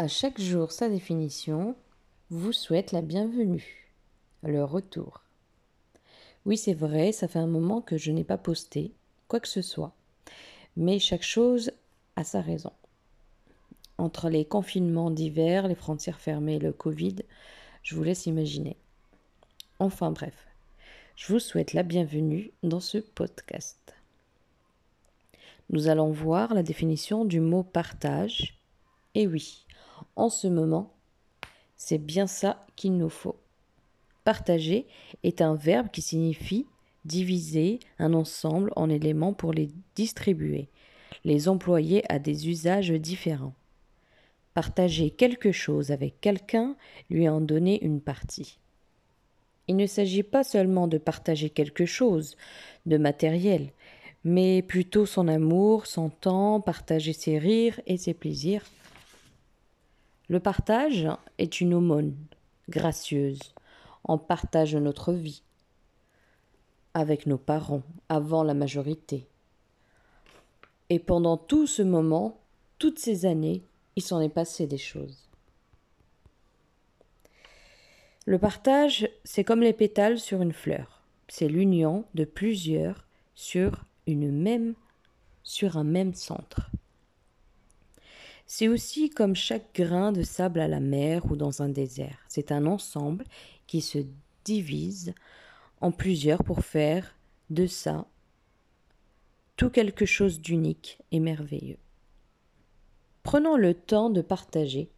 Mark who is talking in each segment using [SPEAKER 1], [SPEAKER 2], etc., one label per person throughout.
[SPEAKER 1] À chaque jour sa définition vous souhaite la bienvenue, le retour. Oui, c'est vrai, ça fait un moment que je n'ai pas posté quoi que ce soit, mais chaque chose a sa raison. Entre les confinements d'hiver, les frontières fermées, le Covid, je vous laisse imaginer. Enfin bref, je vous souhaite la bienvenue dans ce podcast. Nous allons voir la définition du mot partage. Et oui, en ce moment, c'est bien ça qu'il nous faut. Partager est un verbe qui signifie diviser un ensemble en éléments pour les distribuer, les employer à des usages différents. Partager quelque chose avec quelqu'un, lui en donner une partie. Il ne s'agit pas seulement de partager quelque chose de matériel, mais plutôt son amour, son temps, partager ses rires et ses plaisirs le partage est une aumône gracieuse. On partage notre vie avec nos parents avant la majorité. Et pendant tout ce moment, toutes ces années, il s'en est passé des choses. Le partage, c'est comme les pétales sur une fleur. C'est l'union de plusieurs sur une même sur un même centre. C'est aussi comme chaque grain de sable à la mer ou dans un désert. C'est un ensemble qui se divise en plusieurs pour faire de ça tout quelque chose d'unique et merveilleux. Prenons le temps de partager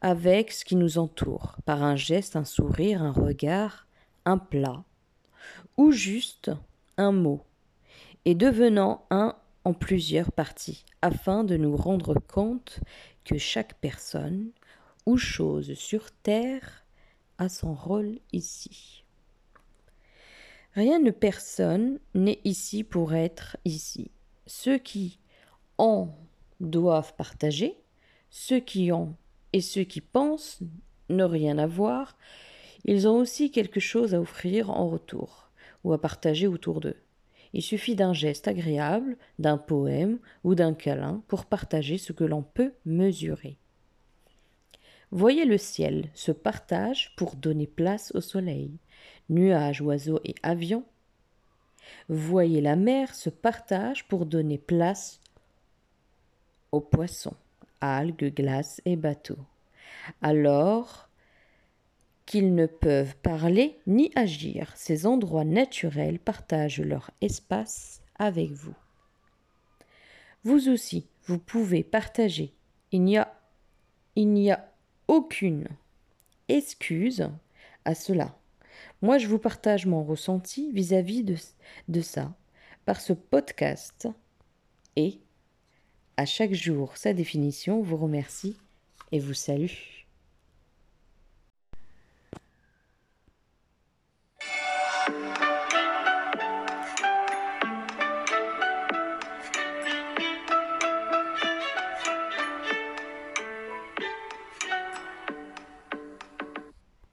[SPEAKER 1] avec ce qui nous entoure, par un geste, un sourire, un regard, un plat, ou juste un mot, et devenant un en plusieurs parties, afin de nous rendre compte que chaque personne ou chose sur Terre a son rôle ici. Rien ne personne n'est ici pour être ici. Ceux qui ont doivent partager, ceux qui ont et ceux qui pensent ne rien avoir, ils ont aussi quelque chose à offrir en retour ou à partager autour d'eux. Il suffit d'un geste agréable, d'un poème ou d'un câlin pour partager ce que l'on peut mesurer. Voyez le ciel se partage pour donner place au soleil, nuages, oiseaux et avions. Voyez la mer se partage pour donner place aux poissons, algues, glaces et bateaux. Alors, qu'ils ne peuvent parler ni agir. Ces endroits naturels partagent leur espace avec vous. Vous aussi, vous pouvez partager. Il n'y a, il n'y a aucune excuse à cela. Moi, je vous partage mon ressenti vis-à-vis de, de ça par ce podcast et à chaque jour sa définition vous remercie et vous salue.